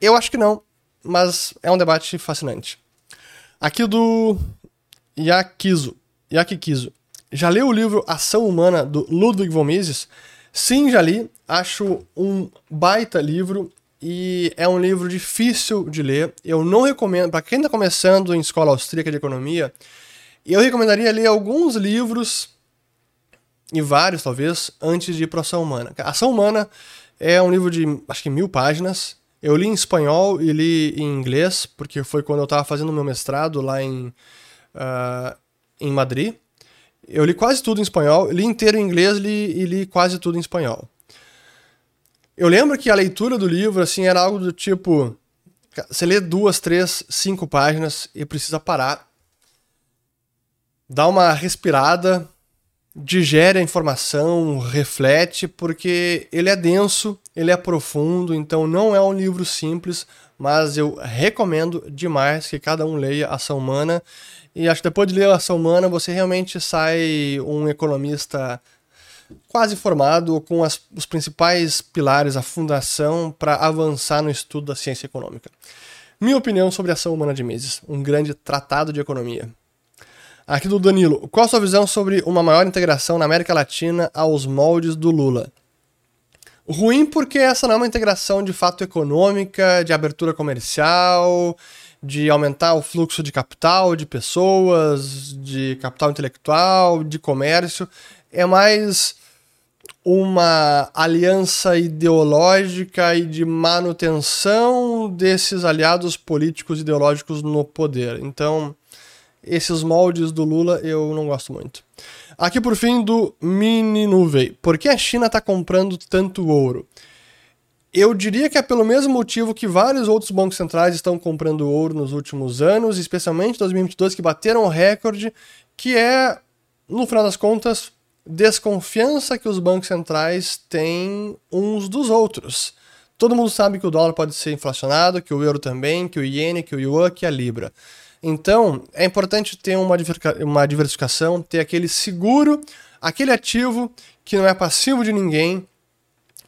Eu acho que não, mas é um debate fascinante. Aqui do Yakizo. Yakikizo. Já leu o livro Ação Humana, do Ludwig von Mises? Sim, já li. Acho um baita livro e é um livro difícil de ler. Eu não recomendo, para quem está começando em escola austríaca de economia, eu recomendaria ler alguns livros, e vários talvez, antes de ir para Ação Humana. Ação Humana é um livro de acho que mil páginas. Eu li em espanhol e li em inglês, porque foi quando eu estava fazendo meu mestrado lá em uh, em Madrid. Eu li quase tudo em espanhol, li inteiro em inglês li, e li quase tudo em espanhol. Eu lembro que a leitura do livro assim era algo do tipo: você lê duas, três, cinco páginas e precisa parar, dá uma respirada, digere a informação, reflete, porque ele é denso, ele é profundo, então não é um livro simples, mas eu recomendo demais que cada um leia Ação Humana e acho que depois de ler ação humana, você realmente sai um economista quase formado, com as, os principais pilares, a fundação para avançar no estudo da ciência econômica. Minha opinião sobre ação humana de Mises, um grande tratado de economia. Aqui do Danilo, qual a sua visão sobre uma maior integração na América Latina aos moldes do Lula? Ruim porque essa não é uma integração de fato econômica, de abertura comercial, de aumentar o fluxo de capital, de pessoas, de capital intelectual, de comércio. É mais uma aliança ideológica e de manutenção desses aliados políticos ideológicos no poder. Então, esses moldes do Lula eu não gosto muito. Aqui por fim do Mini Nuvem. Por que a China está comprando tanto ouro? Eu diria que é pelo mesmo motivo que vários outros bancos centrais estão comprando ouro nos últimos anos, especialmente 2022, que bateram o recorde, que é, no final das contas, desconfiança que os bancos centrais têm uns dos outros. Todo mundo sabe que o dólar pode ser inflacionado, que o euro também, que o iene, que o yuan, que a libra. Então, é importante ter uma, uma diversificação, ter aquele seguro, aquele ativo que não é passivo de ninguém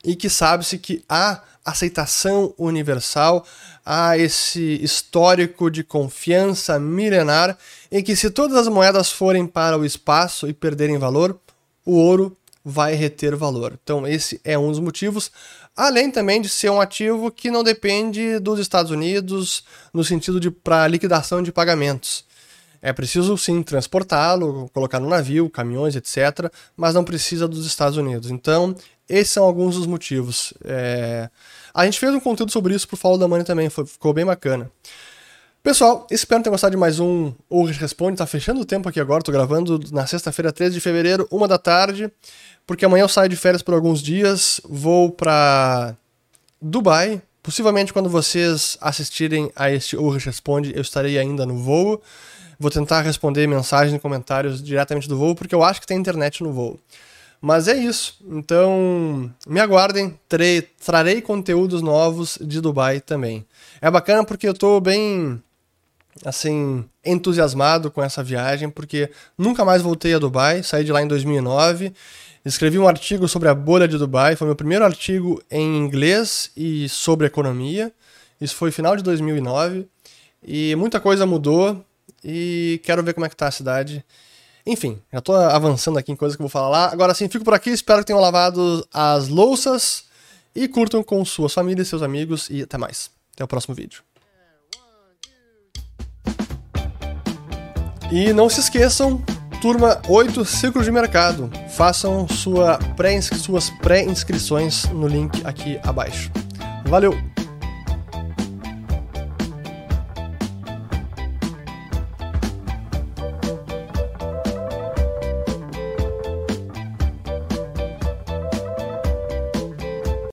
e que sabe-se que há aceitação universal, há esse histórico de confiança milenar e que se todas as moedas forem para o espaço e perderem valor, o ouro vai reter valor. Então, esse é um dos motivos. Além também de ser um ativo que não depende dos Estados Unidos no sentido de para liquidação de pagamentos. É preciso sim transportá-lo, colocar no navio, caminhões, etc., mas não precisa dos Estados Unidos. Então, esses são alguns dos motivos. É... A gente fez um conteúdo sobre isso pro Follow da Money também, foi, ficou bem bacana. Pessoal, espero ter gostado de mais um Urge Responde. Tá fechando o tempo aqui agora, tô gravando na sexta-feira, 13 de fevereiro, uma da tarde porque amanhã eu saio de férias por alguns dias, vou para Dubai. Possivelmente quando vocês assistirem a este Urge Responde, eu estarei ainda no voo. Vou tentar responder mensagens e comentários diretamente do voo, porque eu acho que tem internet no voo. Mas é isso. Então, me aguardem. Trarei, conteúdos novos de Dubai também. É bacana porque eu tô bem, assim, entusiasmado com essa viagem, porque nunca mais voltei a Dubai. Saí de lá em 2009 Escrevi um artigo sobre a bolha de Dubai, foi meu primeiro artigo em inglês e sobre economia. Isso foi final de 2009 e muita coisa mudou e quero ver como é que tá a cidade. Enfim, já tô avançando aqui em coisas que eu vou falar lá. Agora sim, fico por aqui, espero que tenham lavado as louças e curtam com suas famílias, seus amigos e até mais. Até o próximo vídeo. E não se esqueçam Turma 8 Ciclos de Mercado. Façam sua pré suas pré-inscrições no link aqui abaixo. Valeu!